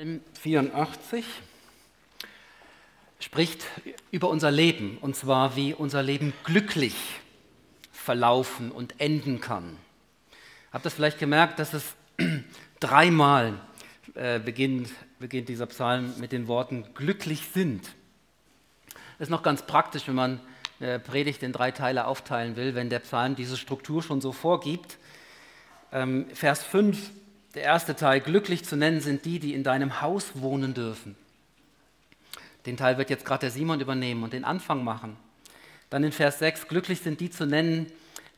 Psalm 84 spricht über unser Leben und zwar wie unser Leben glücklich verlaufen und enden kann. Habt ihr vielleicht gemerkt, dass es dreimal äh, beginnt, beginnt dieser Psalm mit den Worten glücklich sind. Das ist noch ganz praktisch, wenn man eine Predigt in drei Teile aufteilen will, wenn der Psalm diese Struktur schon so vorgibt. Ähm, Vers 5 der erste Teil, glücklich zu nennen sind die, die in deinem Haus wohnen dürfen. Den Teil wird jetzt gerade der Simon übernehmen und den Anfang machen. Dann in Vers 6, glücklich sind die zu nennen,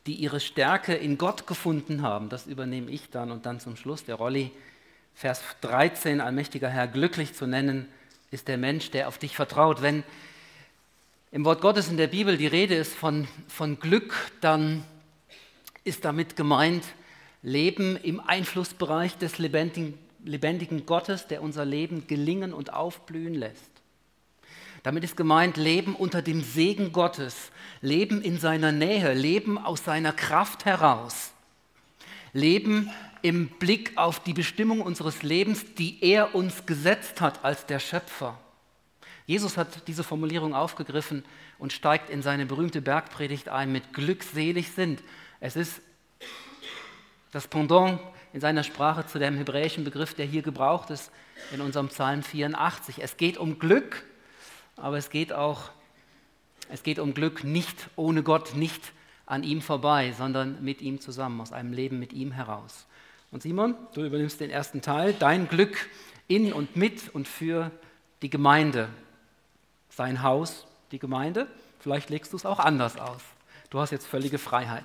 die ihre Stärke in Gott gefunden haben. Das übernehme ich dann und dann zum Schluss der Rolli. Vers 13, allmächtiger Herr, glücklich zu nennen ist der Mensch, der auf dich vertraut. Wenn im Wort Gottes in der Bibel die Rede ist von, von Glück, dann ist damit gemeint, Leben im Einflussbereich des lebendigen, Gottes, der unser Leben gelingen und aufblühen lässt. Damit ist gemeint Leben unter dem Segen Gottes, Leben in seiner Nähe, Leben aus seiner Kraft heraus, Leben im Blick auf die Bestimmung unseres Lebens, die er uns gesetzt hat als der Schöpfer. Jesus hat diese Formulierung aufgegriffen und steigt in seine berühmte Bergpredigt ein mit glückselig sind. Es ist das Pendant in seiner Sprache zu dem hebräischen Begriff, der hier gebraucht ist in unserem Psalm 84. Es geht um Glück, aber es geht auch es geht um Glück nicht ohne Gott, nicht an ihm vorbei, sondern mit ihm zusammen, aus einem Leben mit ihm heraus. Und Simon, du übernimmst den ersten Teil, dein Glück in und mit und für die Gemeinde, sein Haus, die Gemeinde. Vielleicht legst du es auch anders aus. Du hast jetzt völlige Freiheit.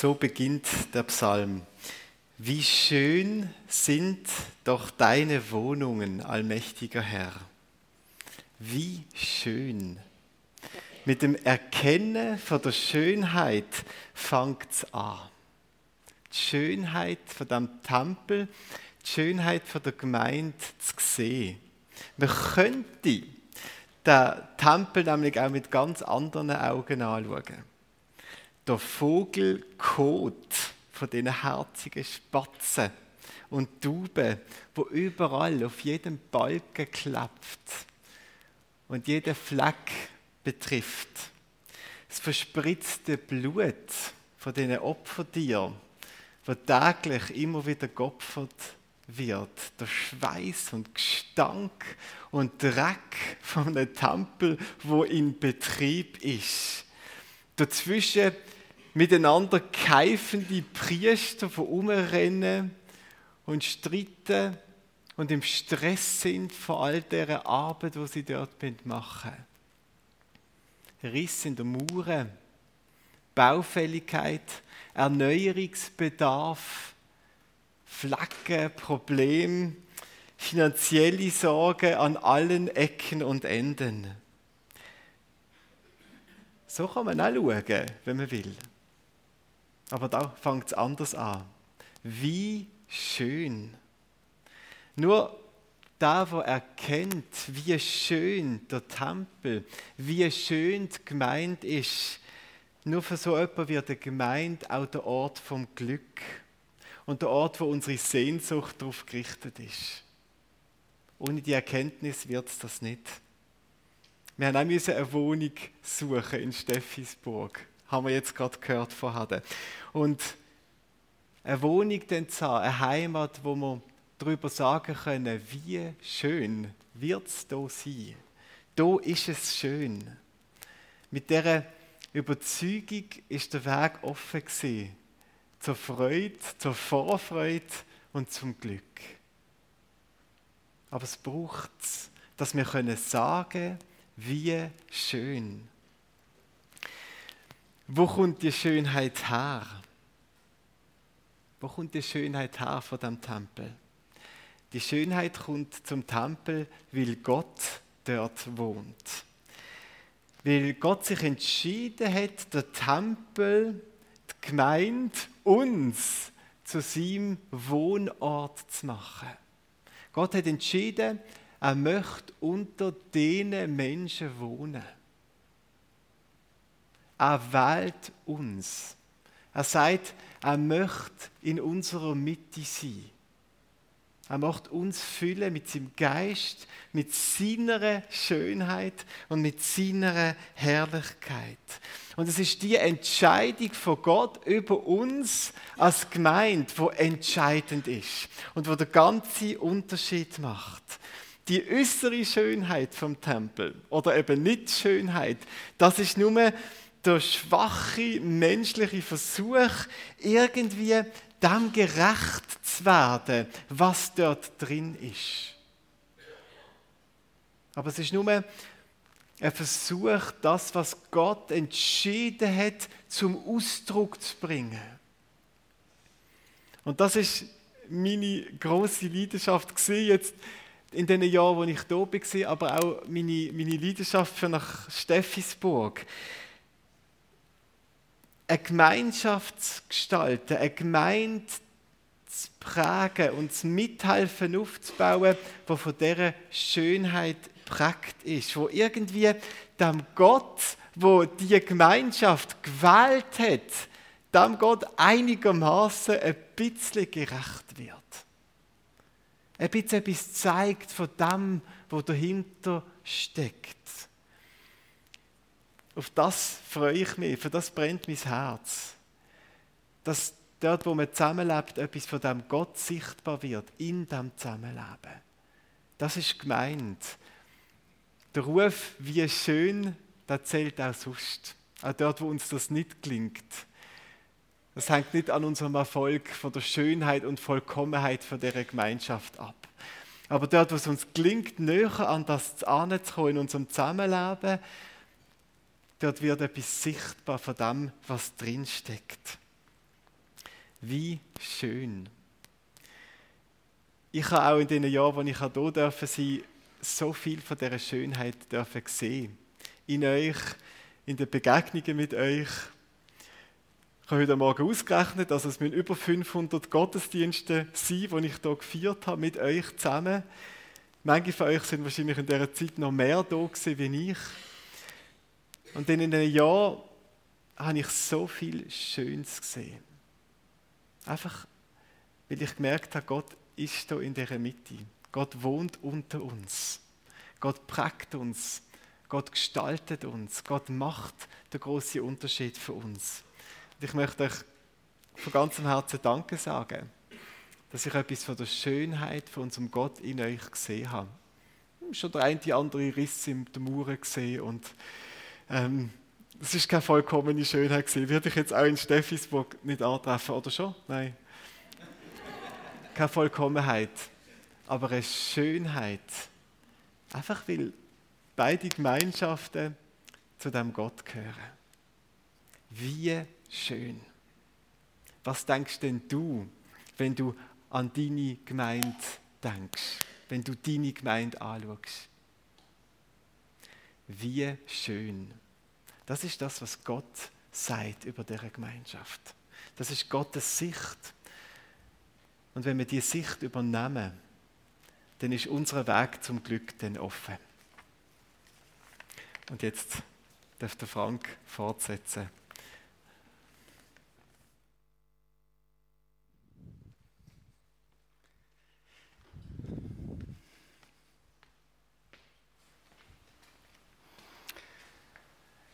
So beginnt der Psalm. Wie schön sind doch deine Wohnungen, allmächtiger Herr. Wie schön. Mit dem Erkennen von der Schönheit fängt es an. Die Schönheit von dem Tempel, die Schönheit von der Gemeinde zu sehen. Man könnte den Tempel nämlich auch mit ganz anderen Augen anschauen der Vogelkot von diesen herzigen Spatzen und Tauben, wo überall auf jedem Balken klappt und jeden Fleck betrifft. Das verspritzte Blut von diesen Opfertieren, wo täglich immer wieder geopfert wird. Der Schweiß und Gestank und Dreck von einem Tempel, wo in Betrieb ist. Dazwischen miteinander keifende Priester von umrennen und streiten und im Stress sind von all der Arbeit, die sie dort machen. Riss in der Mauer, Baufälligkeit, Erneuerungsbedarf, Flecken, Probleme, finanzielle Sorgen an allen Ecken und Enden. So kann man auch schauen, wenn man will. Aber da fängt es anders an. Wie schön. Nur da, wo erkennt, wie schön der Tempel, wie schön die Gemeinde ist, nur für so etwas wird die Gemeinde auch der Ort vom Glück und der Ort, wo unsere Sehnsucht darauf gerichtet ist. Ohne die Erkenntnis wird es das nicht. Wir haben auch eine Wohnung suchen in Steffisburg haben wir jetzt gerade gehört vorher. Und eine Wohnung dann zu haben, eine Heimat, wo wir darüber sagen können, wie schön wird es hier sein. Da ist es schön. Mit dieser Überzeugung ist der Weg offen gewesen. Zur Freude, zur Vorfreude und zum Glück. Aber es braucht dass wir können sagen, wie schön. Wo kommt die Schönheit her? Wo kommt die Schönheit her von dem Tempel? Die Schönheit kommt zum Tempel, weil Gott dort wohnt. Weil Gott sich entschieden hat, der Tempel, die Gemeinde, uns zu seinem Wohnort zu machen. Gott hat entschieden, er möchte unter denen Menschen wohnen. Er wählt uns. Er sagt, er möchte in unserer Mitte sein. Er macht uns füllen mit seinem Geist, mit seiner Schönheit und mit seiner Herrlichkeit. Und es ist die Entscheidung von Gott über uns als Gemeinde, wo entscheidend ist und wo der ganze Unterschied macht. Die äußere Schönheit vom Tempel oder eben nicht Schönheit, das ist nur der schwache menschliche Versuch, irgendwie dem gerecht zu werden, was dort drin ist. Aber es ist nur ein Versuch, das, was Gott entschieden hat, zum Ausdruck zu bringen. Und das ist meine große Leidenschaft gesehen jetzt in den Jahren, wo ich da war, aber auch meine, meine Leidenschaft für nach Steffisburg eine Gemeinschaft zu gestalten, eine Gemeinde zu prägen und zu mithelfen aufzubauen, die von dieser Schönheit prägt ist, wo irgendwie dem Gott, wo die Gemeinschaft gewählt hat, dem Gott einigermaßen ein bisschen gerecht wird. Ein bisschen etwas zeigt von dem, was dahinter steckt. Auf das freue ich mich, für das brennt mein Herz. Dass dort, wo man zusammenlebt, etwas von dem Gott sichtbar wird, in dem Zusammenleben. Das ist gemeint. Der Ruf, wie schön, der zählt auch sonst. Auch dort, wo uns das nicht klingt. Das hängt nicht an unserem Erfolg von der Schönheit und Vollkommenheit von der Gemeinschaft ab. Aber dort, wo es uns gelingt, näher an das anzukommen in unserem Zusammenleben, Dort wird etwas sichtbar von dem, was drin steckt. Wie schön. Ich habe auch in den Jahren, wo ich hier sein, so viel von dieser Schönheit dürfen sehen. In euch, in den Begegnungen mit euch. Ich habe heute Morgen ausgerechnet, dass es müssen über 500 Gottesdienste sein, die ich hier gefeiert habe mit euch zusammen. Manche von euch sind wahrscheinlich in dieser Zeit noch mehr da gewesen wie ich. Und dann in einem Jahr habe ich so viel Schönes gesehen. Einfach, weil ich gemerkt habe, Gott ist da in dieser Mitte. Gott wohnt unter uns. Gott prägt uns. Gott gestaltet uns. Gott macht den großen Unterschied für uns. Und ich möchte euch von ganzem Herzen Danke sagen, dass ich etwas von der Schönheit von unserem Gott in euch gesehen habe. Schon der eine die andere Riss in der Mauer gesehen und ähm, das ist keine vollkommene Schönheit gewesen. Würde ich jetzt auch in Steffisburg nicht antreffen, oder schon? Nein. Keine Vollkommenheit, aber eine Schönheit. Einfach weil beide Gemeinschaften zu dem Gott gehören. Wie schön. Was denkst denn du, wenn du an deine Gemeinde denkst, wenn du deine Gemeinde anschaust? Wie schön. Das ist das, was Gott sagt über diese Gemeinschaft. Das ist Gottes Sicht. Und wenn wir diese Sicht übernehmen, dann ist unser Weg zum Glück dann offen. Und jetzt darf der Frank fortsetzen.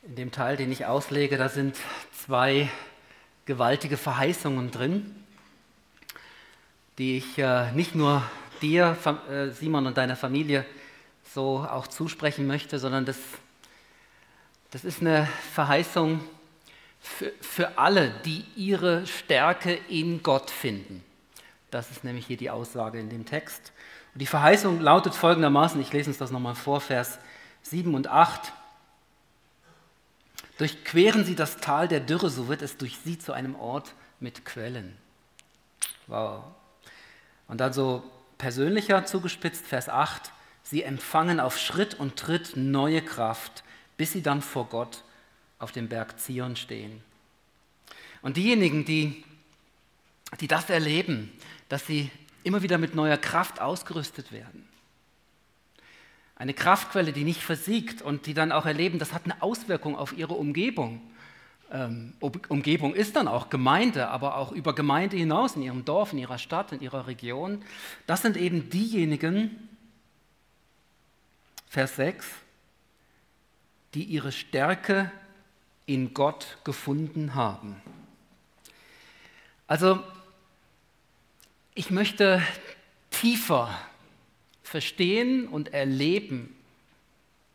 In dem Teil, den ich auslege, da sind zwei gewaltige Verheißungen drin, die ich äh, nicht nur dir, äh, Simon und deiner Familie so auch zusprechen möchte, sondern das, das ist eine Verheißung für, für alle, die ihre Stärke in Gott finden. Das ist nämlich hier die Aussage in dem Text. Und die Verheißung lautet folgendermaßen, ich lese uns das nochmal vor, Vers 7 und 8. Durchqueren sie das Tal der Dürre, so wird es durch sie zu einem Ort mit Quellen. Wow. Und dann so persönlicher zugespitzt, Vers 8. Sie empfangen auf Schritt und Tritt neue Kraft, bis sie dann vor Gott auf dem Berg Zion stehen. Und diejenigen, die, die das erleben, dass sie immer wieder mit neuer Kraft ausgerüstet werden, Eine Kraftquelle, die nicht versiegt und die dann auch erleben, das hat eine Auswirkung auf ihre Umgebung. Ähm, Umgebung ist dann auch Gemeinde, aber auch über Gemeinde hinaus, in ihrem Dorf, in ihrer Stadt, in ihrer Region. Das sind eben diejenigen, Vers 6, die ihre Stärke in Gott gefunden haben. Also, ich möchte tiefer verstehen und erleben,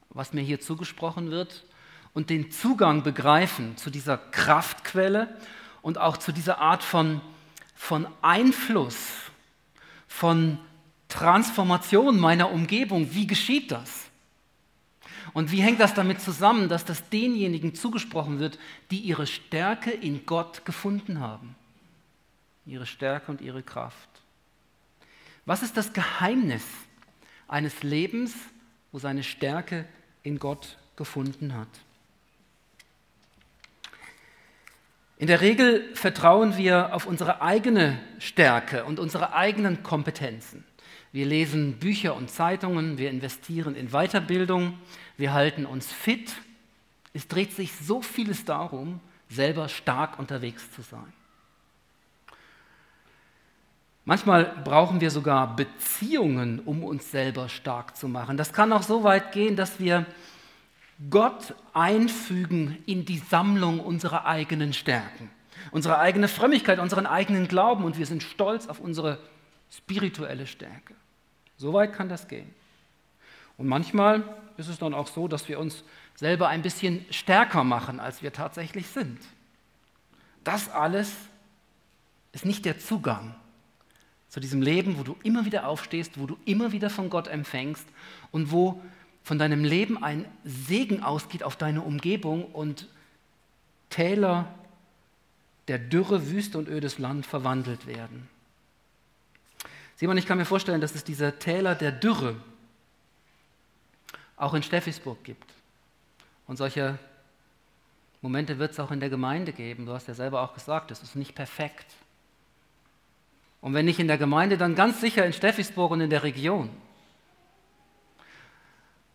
was mir hier zugesprochen wird und den Zugang begreifen zu dieser Kraftquelle und auch zu dieser Art von, von Einfluss, von Transformation meiner Umgebung. Wie geschieht das? Und wie hängt das damit zusammen, dass das denjenigen zugesprochen wird, die ihre Stärke in Gott gefunden haben? Ihre Stärke und ihre Kraft. Was ist das Geheimnis eines Lebens, wo seine Stärke in Gott gefunden hat? In der Regel vertrauen wir auf unsere eigene Stärke und unsere eigenen Kompetenzen. Wir lesen Bücher und Zeitungen, wir investieren in Weiterbildung, wir halten uns fit. Es dreht sich so vieles darum, selber stark unterwegs zu sein. Manchmal brauchen wir sogar Beziehungen, um uns selber stark zu machen. Das kann auch so weit gehen, dass wir Gott einfügen in die Sammlung unserer eigenen Stärken, unsere eigene Frömmigkeit, unseren eigenen Glauben und wir sind stolz auf unsere spirituelle Stärke. So weit kann das gehen. Und manchmal ist es dann auch so, dass wir uns selber ein bisschen stärker machen, als wir tatsächlich sind. Das alles ist nicht der Zugang zu diesem Leben, wo du immer wieder aufstehst, wo du immer wieder von Gott empfängst und wo von deinem Leben ein Segen ausgeht auf deine Umgebung und Täler der Dürre, Wüste und ödes Land verwandelt werden. Simon, ich kann mir vorstellen, dass es diese Täler der Dürre auch in Steffisburg gibt. Und solche Momente wird es auch in der Gemeinde geben. Du hast ja selber auch gesagt, es ist nicht perfekt. Und wenn nicht in der Gemeinde, dann ganz sicher in Steffisburg und in der Region.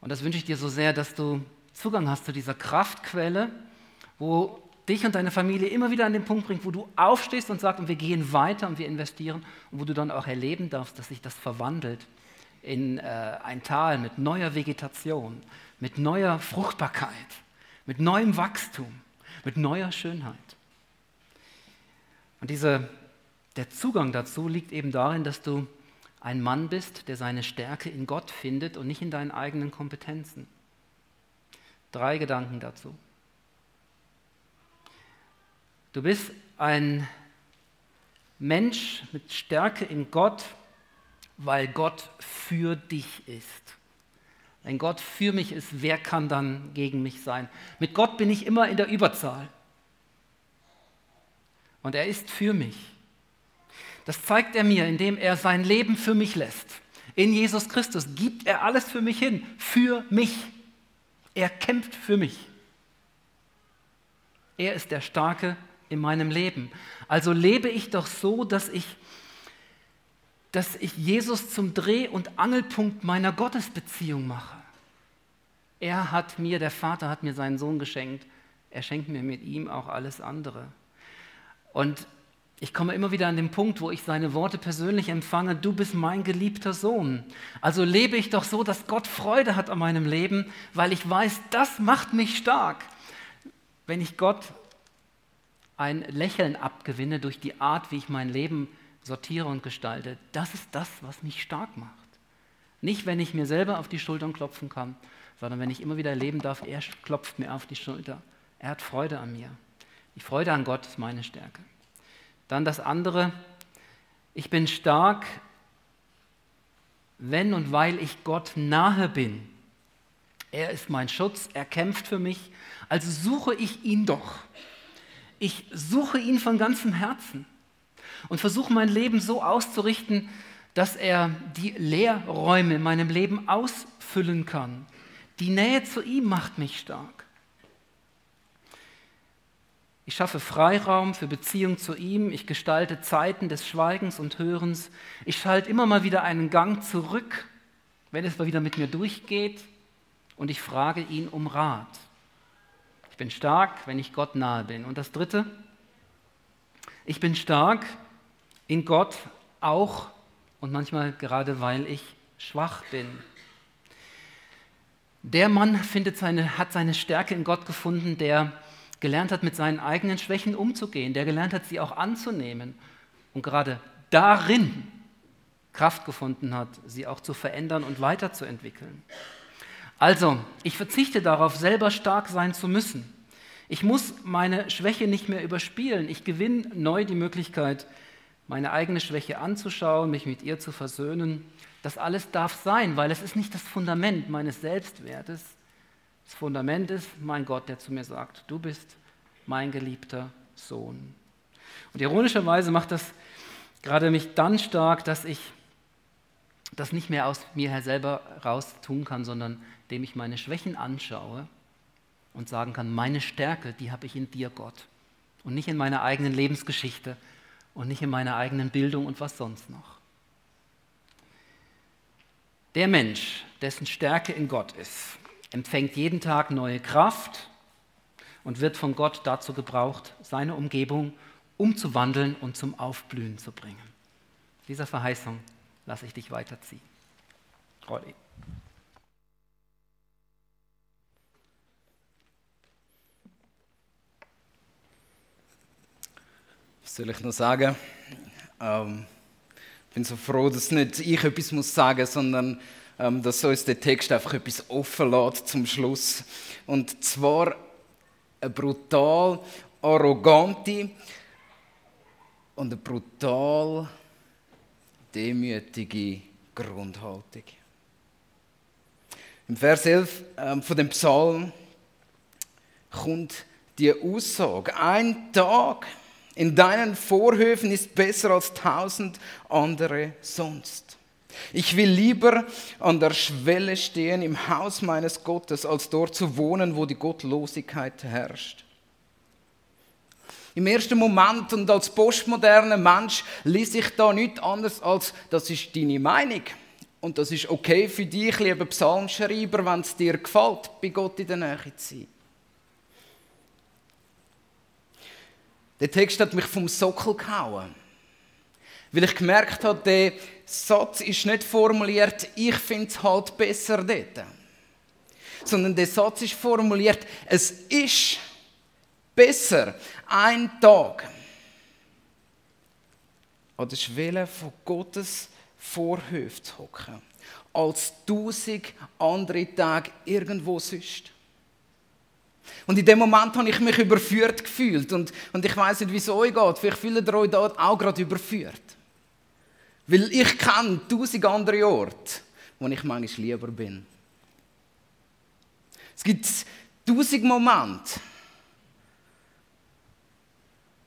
Und das wünsche ich dir so sehr, dass du Zugang hast zu dieser Kraftquelle, wo dich und deine Familie immer wieder an den Punkt bringt, wo du aufstehst und sagst, und wir gehen weiter und wir investieren und wo du dann auch erleben darfst, dass sich das verwandelt in äh, ein Tal mit neuer Vegetation, mit neuer Fruchtbarkeit, mit neuem Wachstum, mit neuer Schönheit. Und diese, der Zugang dazu liegt eben darin, dass du ein Mann bist, der seine Stärke in Gott findet und nicht in deinen eigenen Kompetenzen. Drei Gedanken dazu. Du bist ein Mensch mit Stärke in Gott, weil Gott für dich ist. Wenn Gott für mich ist, wer kann dann gegen mich sein? Mit Gott bin ich immer in der Überzahl. Und er ist für mich. Das zeigt er mir, indem er sein Leben für mich lässt. In Jesus Christus gibt er alles für mich hin, für mich. Er kämpft für mich. Er ist der Starke in meinem Leben. Also lebe ich doch so, dass ich, dass ich Jesus zum Dreh- und Angelpunkt meiner Gottesbeziehung mache. Er hat mir, der Vater hat mir seinen Sohn geschenkt. Er schenkt mir mit ihm auch alles andere. Und ich komme immer wieder an den Punkt, wo ich seine Worte persönlich empfange, du bist mein geliebter Sohn. Also lebe ich doch so, dass Gott Freude hat an meinem Leben, weil ich weiß, das macht mich stark. Wenn ich Gott ein Lächeln abgewinne durch die Art, wie ich mein Leben sortiere und gestalte, das ist das, was mich stark macht. Nicht, wenn ich mir selber auf die Schultern klopfen kann, sondern wenn ich immer wieder erleben darf, er klopft mir auf die Schulter. Er hat Freude an mir. Die Freude an Gott ist meine Stärke. Dann das andere, ich bin stark, wenn und weil ich Gott nahe bin. Er ist mein Schutz, er kämpft für mich, also suche ich ihn doch. Ich suche ihn von ganzem Herzen und versuche mein Leben so auszurichten, dass er die Leerräume in meinem Leben ausfüllen kann. Die Nähe zu ihm macht mich stark. Ich schaffe Freiraum für Beziehung zu ihm. Ich gestalte Zeiten des Schweigens und Hörens. Ich schalte immer mal wieder einen Gang zurück wenn es mal wieder mit mir durchgeht und ich frage ihn um Rat. Ich bin stark, wenn ich Gott nahe bin. Und das Dritte, ich bin stark in Gott auch und manchmal gerade, weil ich schwach bin. Der Mann findet seine, hat seine Stärke in Gott gefunden, der gelernt hat, mit seinen eigenen Schwächen umzugehen, der gelernt hat, sie auch anzunehmen und gerade darin Kraft gefunden hat, sie auch zu verändern und weiterzuentwickeln. Also, ich verzichte darauf, selber stark sein zu müssen. Ich muss meine Schwäche nicht mehr überspielen. Ich gewinne neu die Möglichkeit, meine eigene Schwäche anzuschauen, mich mit ihr zu versöhnen. Das alles darf sein, weil es ist nicht das Fundament meines Selbstwertes. Das Fundament ist mein Gott, der zu mir sagt, du bist mein geliebter Sohn. Und ironischerweise macht das gerade mich dann stark, dass ich das nicht mehr aus mir selber raus tun kann, sondern dem ich meine Schwächen anschaue und sagen kann, meine Stärke, die habe ich in dir, Gott. Und nicht in meiner eigenen Lebensgeschichte und nicht in meiner eigenen Bildung und was sonst noch. Der Mensch, dessen Stärke in Gott ist, empfängt jeden Tag neue Kraft und wird von Gott dazu gebraucht, seine Umgebung umzuwandeln und zum Aufblühen zu bringen. Dieser Verheißung lasse ich dich weiterziehen. Rolli. Was soll ich noch sagen? Ähm, ich bin so froh, dass nicht ich etwas muss sagen muss, sondern dass uns der Text einfach etwas offen lässt zum Schluss. Und zwar eine brutal arrogante und eine brutal demütige Grundhaltung. Im Vers 11 ähm, von dem Psalm kommt die Aussage, ein Tag in deinen Vorhöfen ist besser als tausend andere sonst. Ich will lieber an der Schwelle stehen im Haus meines Gottes, als dort zu wohnen, wo die Gottlosigkeit herrscht. Im ersten Moment und als postmoderner Mensch lese ich da nichts anderes als, das ist deine Meinung. Und das ist okay für dich, lieber Psalmschreiber, wenn es dir gefällt, bei Gott in der Nähe zu sein. Der Text hat mich vom Sockel gehauen. Weil ich gemerkt habe, der Satz ist nicht formuliert, ich finde es halt besser dort. Sondern der Satz ist formuliert, es ist besser, ein Tag an der Schwelle von Gottes Vorhöfe zu hocken, als tausend andere Tage irgendwo sonst. Und in dem Moment habe ich mich überführt gefühlt. Und, und ich weiß nicht, wie es euch geht. Vielleicht fühlt ihr euch dort auch gerade überführt. Weil ich kenne tausend andere Orte, wo ich manchmal lieber bin. Es gibt tausend Momente,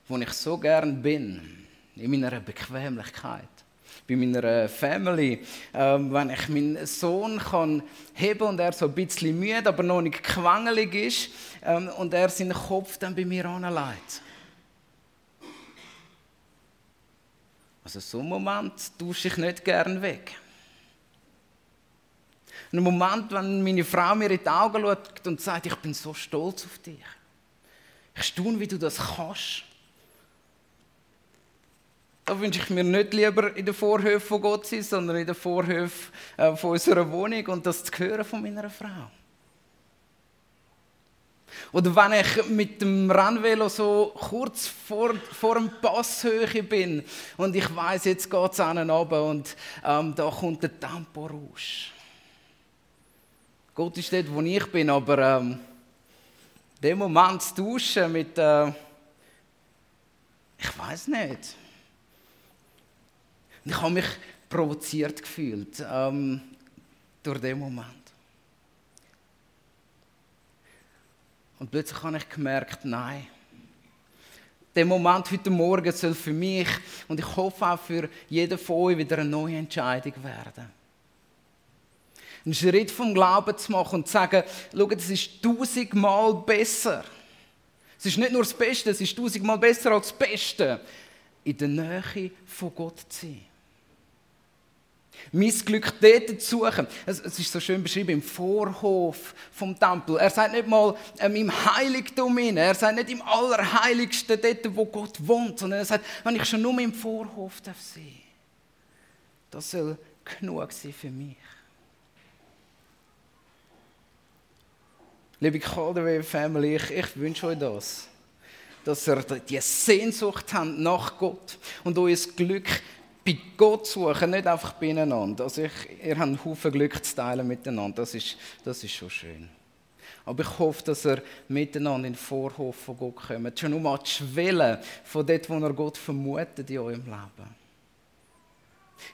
wo ich so gern bin, in meiner Bequemlichkeit, bei meiner Family, ähm, wenn ich meinen Sohn kann heben und er so ein bisschen müde, aber noch nicht quengelig ist ähm, und er seinen Kopf dann bei mir anlegt. Also so einen Moment tausche ich nicht gern weg. Ein Moment, wenn meine Frau mir in die Augen schaut und sagt, ich bin so stolz auf dich. Ich staune, wie du das kannst. Da wünsche ich mir nicht lieber in den Vorhöfen von Gott sein, sondern in den Vorhöfen äh, von unserer Wohnung und das zu hören von meiner Frau. Oder wenn ich mit dem Rennvelo so kurz vor, vor dem Passhöhe bin und ich weiß, jetzt geht es einen runter und ähm, da kommt der Temporausch. Gott ist dort, wo ich bin, aber ähm, dem Moment zu tauschen mit, äh, ich weiß nicht, und ich habe mich provoziert gefühlt ähm, durch den Moment. Und plötzlich habe ich gemerkt, nein, der Moment heute Morgen soll für mich und ich hoffe auch für jeden von euch wieder eine neue Entscheidung werden. Einen Schritt vom Glauben zu machen und zu sagen, schau, das ist tausendmal besser. Es ist nicht nur das Beste, es ist tausendmal besser als das Beste, in der Nähe von Gott zu sein. Mein Glück dort zu suchen. Es, ist so schön beschrieben im Vorhof vom Tempel. Er sagt nicht mal ähm, im Heiligtum rein. Er sagt nicht im Allerheiligsten, dort, wo Gott wohnt. Sondern er sagt, wenn ich schon nur im Vorhof darf sehen das soll genug sein für mich. Liebe Calderway Family, ich, ich wünsche euch das. Dass ihr die Sehnsucht habt nach Gott und euer Glück bei Gott suchen, nicht einfach beieinander. Also ich, ihr habt einen Haufen Glück zu teilen miteinander, das ist, das ist schon schön. Aber ich hoffe, dass ihr miteinander in den Vorhof von Gott kommt. Schon nur mal die Schwelle von dort, wo ihr Gott vermutet in eurem Leben.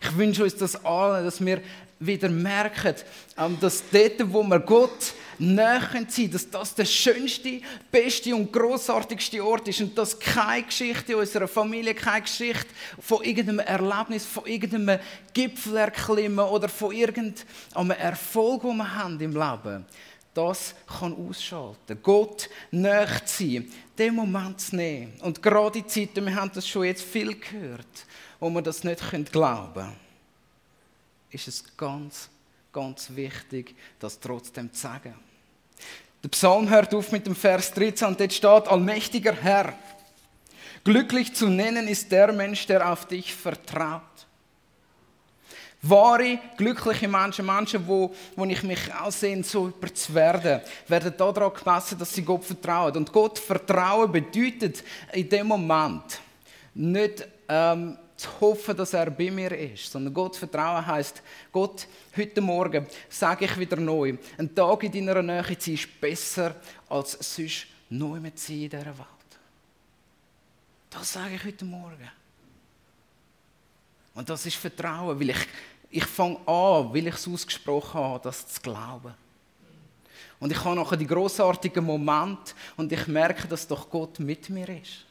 Ich wünsche uns das allen, dass wir wieder merken, ähm, dass dort, wo wir Gott näher sind, dass das der schönste, beste und großartigste Ort ist und dass keine Geschichte unserer Familie, keine Geschichte von irgendeinem Erlebnis, von irgendeinem Gipfel erklimmen oder von irgendeinem Erfolg, den wir haben im Leben, das kann ausschalten. Gott näher sein, den Moment zu nehmen. Und gerade in Zeiten, wir haben das schon jetzt viel gehört, wo wir das nicht glauben können, ist es ganz, ganz wichtig, das trotzdem zu sagen. Der Psalm hört auf mit dem Vers 13 und dort steht, allmächtiger Herr, glücklich zu nennen ist der Mensch, der auf dich vertraut. Wahre, glückliche Menschen, Menschen, wo, wo ich mich aussehen, so über zu werden, werden daran gemessen, dass sie Gott vertrauen. Und Gott vertrauen bedeutet in dem Moment nicht ähm, zu hoffen, dass er bei mir ist, sondern Gott vertrauen heißt, Gott, heute Morgen sage ich wieder neu, ein Tag in deiner Nähe zu sein ist besser als sonst neu mit sein in dieser Welt. Das sage ich heute Morgen. Und das ist Vertrauen, weil ich, ich fange an, weil ich es ausgesprochen habe, das zu glauben. Und ich habe nachher die großartigen Momente und ich merke, dass doch Gott mit mir ist.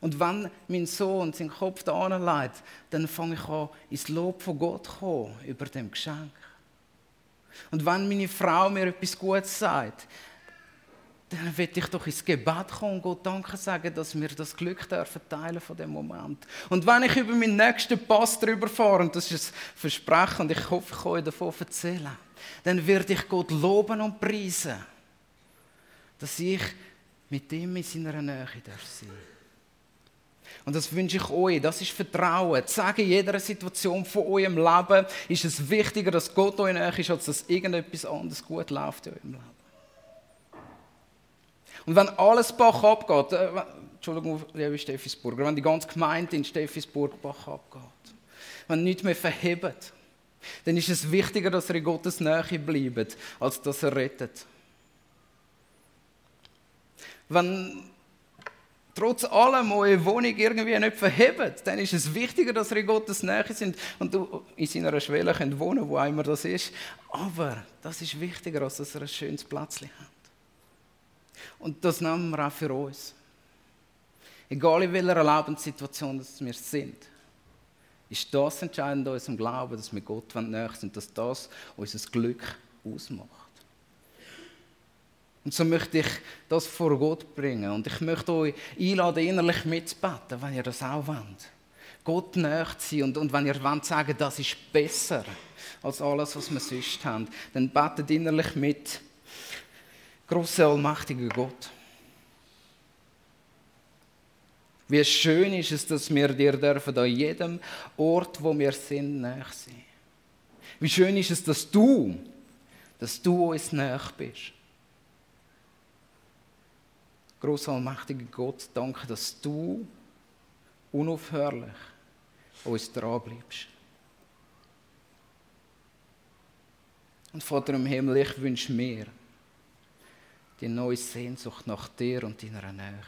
Und wenn mein Sohn seinen Kopf da anlegt, dann fange ich an, ins Lob von Gott zu kommen über dem Geschenk. Und wenn meine Frau mir etwas Gutes sagt, dann will ich doch ins Gebet kommen und Gott Danke sagen, dass wir das Glück dürfen teilen von dem Moment. Und wenn ich über meinen nächsten Pass drüber fahre, und das ist ein Versprechen, und ich hoffe, ich kann euch davon erzählen, dann werde ich Gott loben und preisen, dass ich mit ihm in seiner Nähe darf sein und das wünsche ich euch. Das ist Vertrauen. Zu sagen, in jeder Situation von eurem Leben ist es wichtiger, dass Gott euch näher ist, als dass irgendetwas anderes gut läuft in eurem Leben. Und wenn alles Bach abgeht, äh, Entschuldigung, liebe Steffisburger, wenn die ganze Gemeinde in Steffisburg Bach abgeht, wenn nichts mehr verhebt, dann ist es wichtiger, dass er in Gottes Nähe bleibt, als dass er rettet. Wenn trotz allem eure Wohnung irgendwie nicht verhebt, dann ist es wichtiger, dass ihr in Gottes Nähe sind und du in seiner Schwelle könnt wohnen, wo immer das ist. Aber das ist wichtiger, als dass ihr ein schönes Plätzchen habt. Und das nehmen wir auch für uns. Egal in welcher Lebenssituation wir sind, ist das entscheidend in unserem Glauben, dass wir Gott näher sind, dass das unser Glück ausmacht. Und so möchte ich das vor Gott bringen. Und ich möchte euch einladen, innerlich mitzubeten, wenn ihr das auch wollt. Gott näher zu sein. Und, und wenn ihr wollt sagen, das ist besser als alles, was wir sonst haben, dann betet innerlich mit. Großer, allmächtiger Gott. Wie schön ist es, dass wir dir dürfen an jedem Ort, wo wir sind, näher sein. Wie schön ist es, dass du, dass du uns näher bist. Großer allmächtiger Gott, danke, dass du unaufhörlich uns dran bleibst. Und Vater im Himmel, ich wünsche mir die neue Sehnsucht nach dir und deiner Nähe.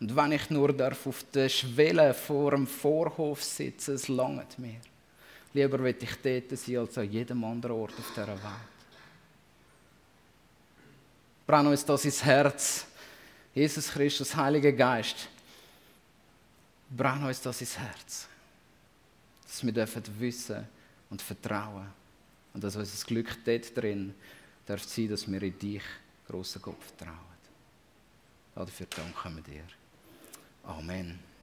Und wenn ich nur darf auf der Schwelle vor dem Vorhof sitzen, es langt mir. Lieber will ich dort sein als an jedem anderen Ort auf dieser Welt. Brenn uns das ins Herz. Jesus Christus, Heiliger Geist, brenn uns das ins Herz. Dass wir dürfen wissen und vertrauen. Und dass unser Glück dort drin darf sein, dass wir in dich, grossen Gott, vertrauen. Dafür danken wir dir. Amen.